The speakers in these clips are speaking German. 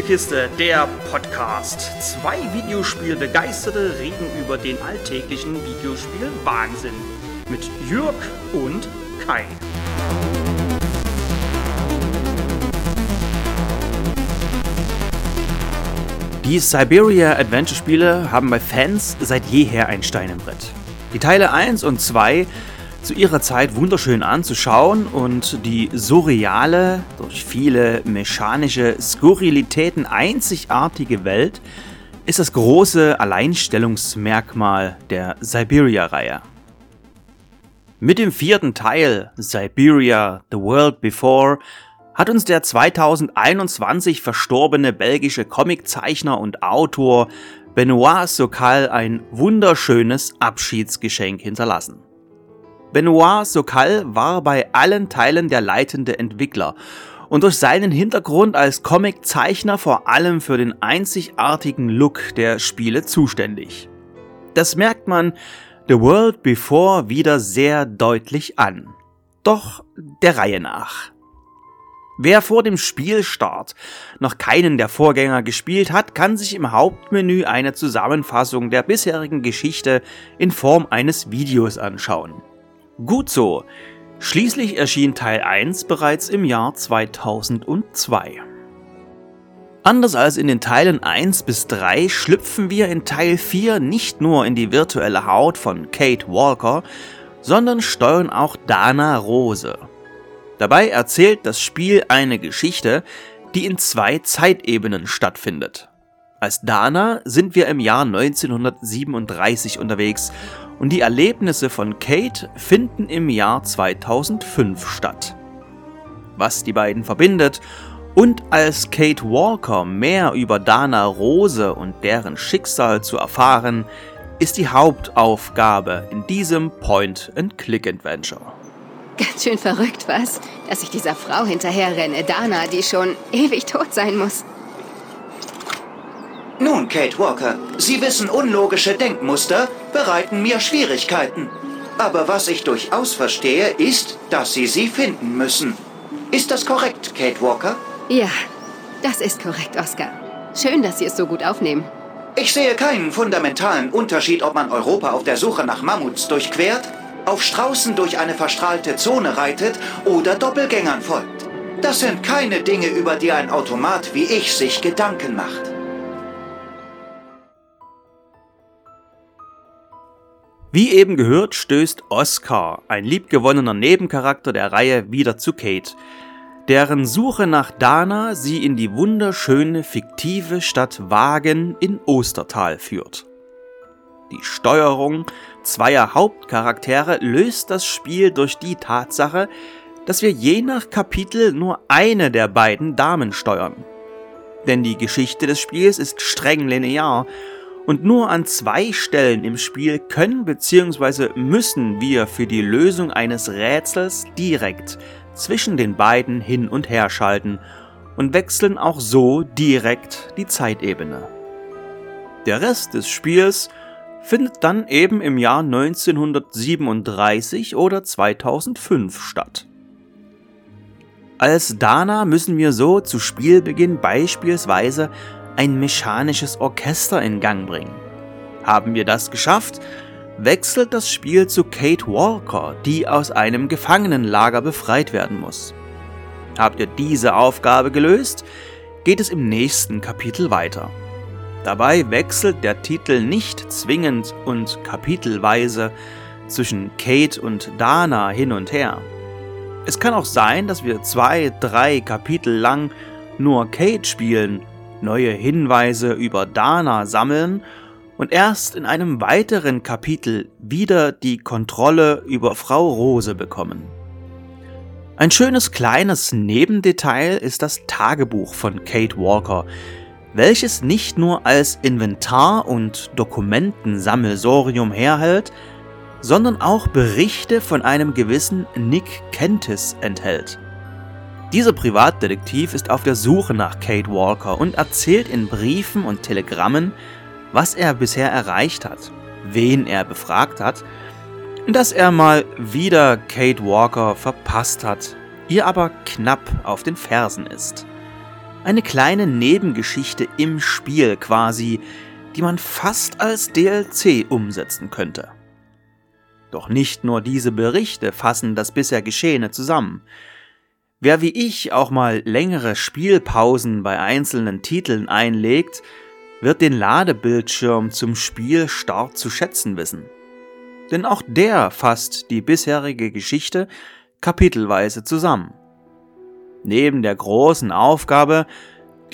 Spielekiste, der Podcast. Zwei Videospielbegeisterte reden über den alltäglichen Videospiel-Wahnsinn. Mit Jürg und Kai. Die Siberia Adventure Spiele haben bei Fans seit jeher ein Stein im Brett. Die Teile 1 und 2 zu ihrer Zeit wunderschön anzuschauen und die surreale, durch viele mechanische Skurrilitäten einzigartige Welt ist das große Alleinstellungsmerkmal der Siberia-Reihe. Mit dem vierten Teil, Siberia The World Before, hat uns der 2021 verstorbene belgische Comiczeichner und Autor Benoit Sokal ein wunderschönes Abschiedsgeschenk hinterlassen. Benoit Sokal war bei allen Teilen der leitende Entwickler und durch seinen Hintergrund als Comiczeichner vor allem für den einzigartigen Look der Spiele zuständig. Das merkt man The World Before wieder sehr deutlich an. Doch der Reihe nach. Wer vor dem Spielstart noch keinen der Vorgänger gespielt hat, kann sich im Hauptmenü eine Zusammenfassung der bisherigen Geschichte in Form eines Videos anschauen. Gut so. Schließlich erschien Teil 1 bereits im Jahr 2002. Anders als in den Teilen 1 bis 3 schlüpfen wir in Teil 4 nicht nur in die virtuelle Haut von Kate Walker, sondern steuern auch Dana Rose. Dabei erzählt das Spiel eine Geschichte, die in zwei Zeitebenen stattfindet. Als Dana sind wir im Jahr 1937 unterwegs und die Erlebnisse von Kate finden im Jahr 2005 statt. Was die beiden verbindet und als Kate Walker mehr über Dana Rose und deren Schicksal zu erfahren, ist die Hauptaufgabe in diesem Point-and-Click-Adventure. Ganz schön verrückt, was? Dass ich dieser Frau hinterherrenne, Dana, die schon ewig tot sein muss. Nun, Kate Walker, Sie wissen, unlogische Denkmuster bereiten mir Schwierigkeiten. Aber was ich durchaus verstehe, ist, dass Sie sie finden müssen. Ist das korrekt, Kate Walker? Ja, das ist korrekt, Oscar. Schön, dass Sie es so gut aufnehmen. Ich sehe keinen fundamentalen Unterschied, ob man Europa auf der Suche nach Mammuts durchquert, auf Straußen durch eine verstrahlte Zone reitet oder Doppelgängern folgt. Das sind keine Dinge, über die ein Automat wie ich sich Gedanken macht. Wie eben gehört, stößt Oscar, ein liebgewonnener Nebencharakter der Reihe, wieder zu Kate, deren Suche nach Dana sie in die wunderschöne fiktive Stadt Wagen in Ostertal führt. Die Steuerung zweier Hauptcharaktere löst das Spiel durch die Tatsache, dass wir je nach Kapitel nur eine der beiden Damen steuern. Denn die Geschichte des Spiels ist streng linear und nur an zwei Stellen im Spiel können bzw. müssen wir für die Lösung eines Rätsels direkt zwischen den beiden hin und her schalten und wechseln auch so direkt die Zeitebene. Der Rest des Spiels findet dann eben im Jahr 1937 oder 2005 statt. Als Dana müssen wir so zu Spielbeginn beispielsweise ein mechanisches Orchester in Gang bringen. Haben wir das geschafft, wechselt das Spiel zu Kate Walker, die aus einem Gefangenenlager befreit werden muss. Habt ihr diese Aufgabe gelöst, geht es im nächsten Kapitel weiter. Dabei wechselt der Titel nicht zwingend und kapitelweise zwischen Kate und Dana hin und her. Es kann auch sein, dass wir zwei, drei Kapitel lang nur Kate spielen neue Hinweise über Dana sammeln und erst in einem weiteren Kapitel wieder die Kontrolle über Frau Rose bekommen. Ein schönes kleines Nebendetail ist das Tagebuch von Kate Walker, welches nicht nur als Inventar und Dokumentensammelsorium herhält, sondern auch Berichte von einem gewissen Nick Kentis enthält. Dieser Privatdetektiv ist auf der Suche nach Kate Walker und erzählt in Briefen und Telegrammen, was er bisher erreicht hat, wen er befragt hat, dass er mal wieder Kate Walker verpasst hat, ihr aber knapp auf den Fersen ist. Eine kleine Nebengeschichte im Spiel quasi, die man fast als DLC umsetzen könnte. Doch nicht nur diese Berichte fassen das bisher Geschehene zusammen. Wer wie ich auch mal längere Spielpausen bei einzelnen Titeln einlegt, wird den Ladebildschirm zum Spielstart zu schätzen wissen. Denn auch der fasst die bisherige Geschichte kapitelweise zusammen. Neben der großen Aufgabe,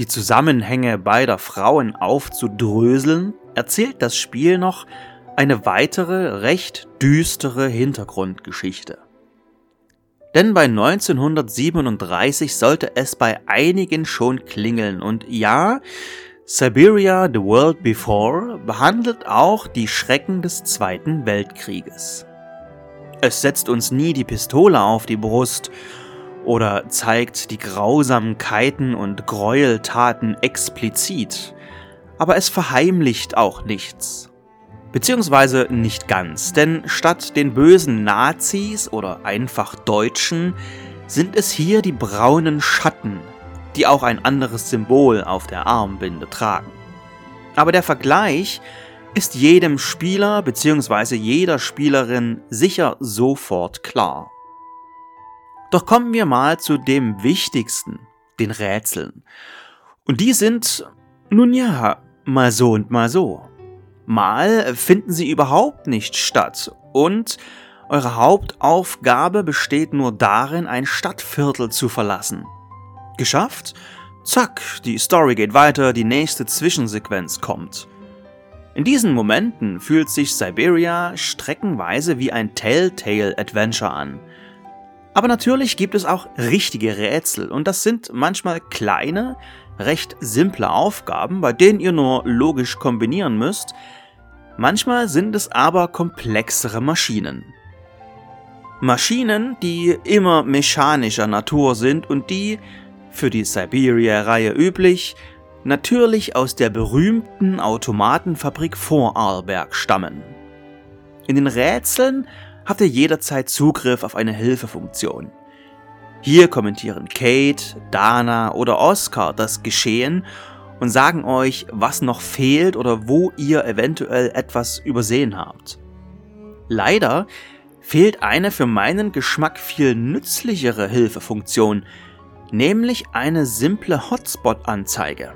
die Zusammenhänge beider Frauen aufzudröseln, erzählt das Spiel noch eine weitere, recht düstere Hintergrundgeschichte. Denn bei 1937 sollte es bei einigen schon klingeln und ja, Siberia The World Before behandelt auch die Schrecken des Zweiten Weltkrieges. Es setzt uns nie die Pistole auf die Brust oder zeigt die Grausamkeiten und Gräueltaten explizit, aber es verheimlicht auch nichts. Beziehungsweise nicht ganz, denn statt den bösen Nazis oder einfach Deutschen sind es hier die braunen Schatten, die auch ein anderes Symbol auf der Armbinde tragen. Aber der Vergleich ist jedem Spieler bzw. jeder Spielerin sicher sofort klar. Doch kommen wir mal zu dem Wichtigsten, den Rätseln. Und die sind, nun ja, mal so und mal so. Mal finden sie überhaupt nicht statt und eure Hauptaufgabe besteht nur darin, ein Stadtviertel zu verlassen. Geschafft? Zack, die Story geht weiter, die nächste Zwischensequenz kommt. In diesen Momenten fühlt sich Siberia streckenweise wie ein Telltale-Adventure an – aber natürlich gibt es auch richtige Rätsel und das sind manchmal kleine, recht simple Aufgaben, bei denen ihr nur logisch kombinieren müsst. Manchmal sind es aber komplexere Maschinen. Maschinen, die immer mechanischer Natur sind und die, für die Siberia-Reihe üblich, natürlich aus der berühmten Automatenfabrik Vorarlberg stammen. In den Rätseln habt ihr jederzeit Zugriff auf eine Hilfefunktion. Hier kommentieren Kate, Dana oder Oscar das Geschehen und sagen euch, was noch fehlt oder wo ihr eventuell etwas übersehen habt. Leider fehlt eine für meinen Geschmack viel nützlichere Hilfefunktion, nämlich eine simple Hotspot-Anzeige.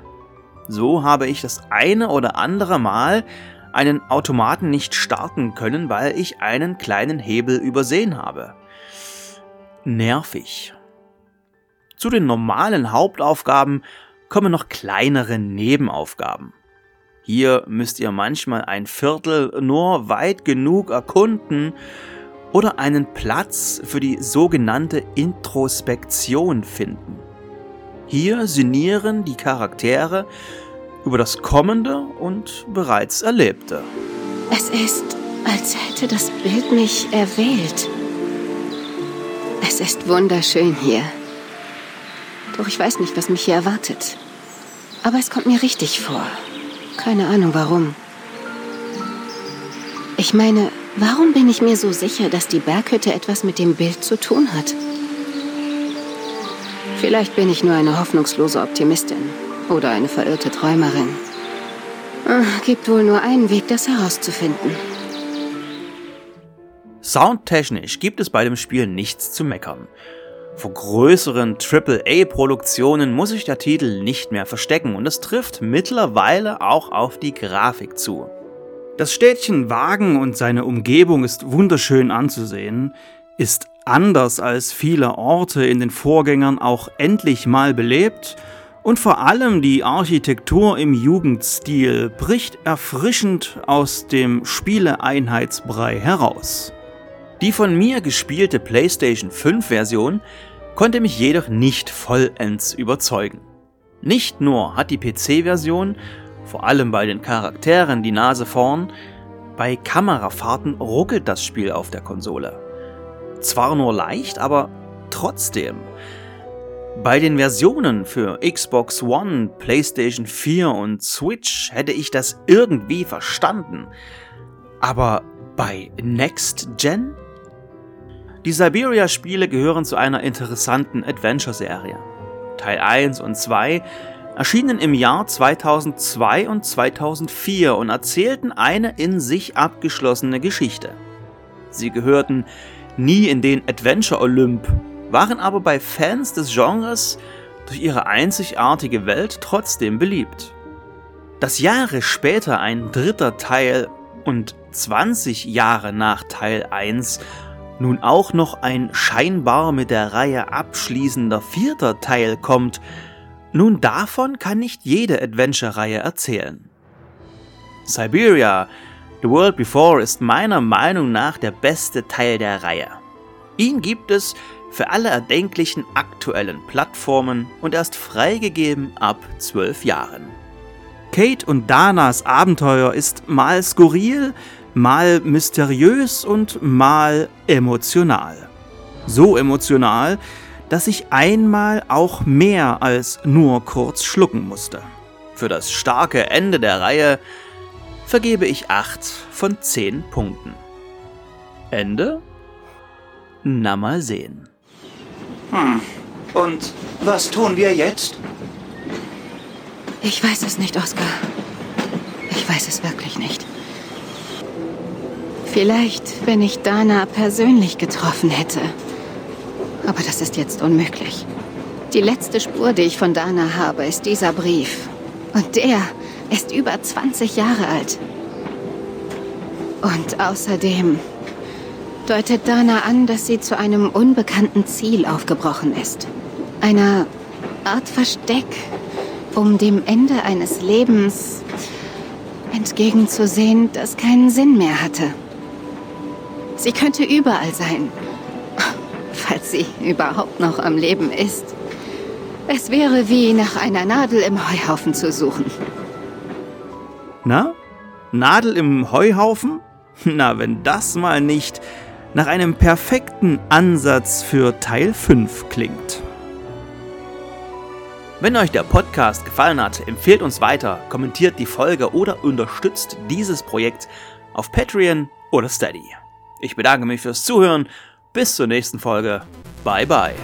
So habe ich das eine oder andere Mal einen Automaten nicht starten können, weil ich einen kleinen Hebel übersehen habe. Nervig. Zu den normalen Hauptaufgaben kommen noch kleinere Nebenaufgaben. Hier müsst ihr manchmal ein Viertel nur weit genug erkunden oder einen Platz für die sogenannte Introspektion finden. Hier sinnieren die Charaktere über das Kommende und bereits Erlebte. Es ist, als hätte das Bild mich erwählt. Es ist wunderschön hier. Doch ich weiß nicht, was mich hier erwartet. Aber es kommt mir richtig vor. Keine Ahnung warum. Ich meine, warum bin ich mir so sicher, dass die Berghütte etwas mit dem Bild zu tun hat? Vielleicht bin ich nur eine hoffnungslose Optimistin. Oder eine verirrte Träumerin. Gibt wohl nur einen Weg, das herauszufinden. Soundtechnisch gibt es bei dem Spiel nichts zu meckern. Vor größeren AAA-Produktionen muss sich der Titel nicht mehr verstecken und es trifft mittlerweile auch auf die Grafik zu. Das Städtchen Wagen und seine Umgebung ist wunderschön anzusehen, ist anders als viele Orte in den Vorgängern auch endlich mal belebt und vor allem die Architektur im Jugendstil bricht erfrischend aus dem Spieleeinheitsbrei heraus. Die von mir gespielte PlayStation 5 Version konnte mich jedoch nicht vollends überzeugen. Nicht nur hat die PC-Version, vor allem bei den Charakteren, die Nase vorn, bei Kamerafahrten ruckelt das Spiel auf der Konsole. Zwar nur leicht, aber trotzdem. Bei den Versionen für Xbox One, PlayStation 4 und Switch hätte ich das irgendwie verstanden. Aber bei Next Gen? Die Siberia-Spiele gehören zu einer interessanten Adventure-Serie. Teil 1 und 2, erschienen im Jahr 2002 und 2004 und erzählten eine in sich abgeschlossene Geschichte. Sie gehörten nie in den Adventure Olymp, waren aber bei Fans des Genres durch ihre einzigartige Welt trotzdem beliebt. Dass Jahre später ein dritter Teil und 20 Jahre nach Teil 1 nun auch noch ein scheinbar mit der Reihe abschließender vierter Teil kommt, nun davon kann nicht jede Adventure-Reihe erzählen. Siberia, The World Before ist meiner Meinung nach der beste Teil der Reihe. Ihn gibt es für alle erdenklichen aktuellen Plattformen und erst freigegeben ab 12 Jahren. Kate und Danas Abenteuer ist mal skurril, mal mysteriös und mal emotional. So emotional, dass ich einmal auch mehr als nur kurz schlucken musste. Für das starke Ende der Reihe vergebe ich 8 von 10 Punkten. Ende? Na mal sehen. Hm. Und was tun wir jetzt? Ich weiß es nicht, Oskar. Ich weiß es wirklich nicht. Vielleicht, wenn ich Dana persönlich getroffen hätte. Aber das ist jetzt unmöglich. Die letzte Spur, die ich von Dana habe, ist dieser Brief. Und der ist über 20 Jahre alt. Und außerdem deutet Dana an, dass sie zu einem unbekannten Ziel aufgebrochen ist. Einer Art Versteck, um dem Ende eines Lebens entgegenzusehen, das keinen Sinn mehr hatte. Sie könnte überall sein, falls sie überhaupt noch am Leben ist. Es wäre wie nach einer Nadel im Heuhaufen zu suchen. Na? Nadel im Heuhaufen? Na, wenn das mal nicht nach einem perfekten Ansatz für Teil 5 klingt. Wenn euch der Podcast gefallen hat, empfehlt uns weiter, kommentiert die Folge oder unterstützt dieses Projekt auf Patreon oder Steady. Ich bedanke mich fürs Zuhören. Bis zur nächsten Folge. Bye bye.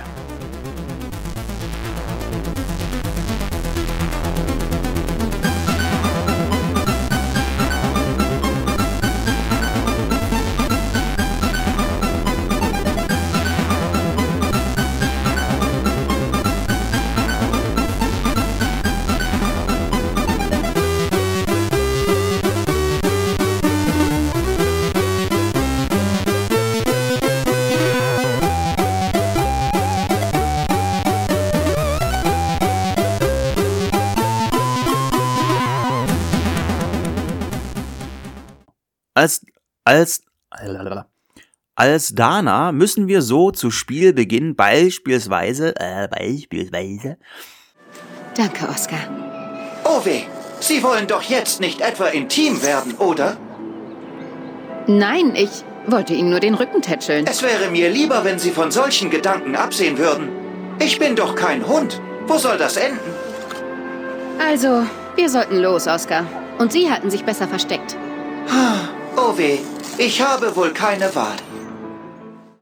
Als, als, als Dana müssen wir so zu Spielbeginn beispielsweise, äh, beispielsweise. Danke, Oskar. Oh weh, Sie wollen doch jetzt nicht etwa intim werden, oder? Nein, ich wollte Ihnen nur den Rücken tätscheln. Es wäre mir lieber, wenn Sie von solchen Gedanken absehen würden. Ich bin doch kein Hund. Wo soll das enden? Also, wir sollten los, Oskar. Und Sie hatten sich besser versteckt. Weh, ich habe wohl keine Wahl.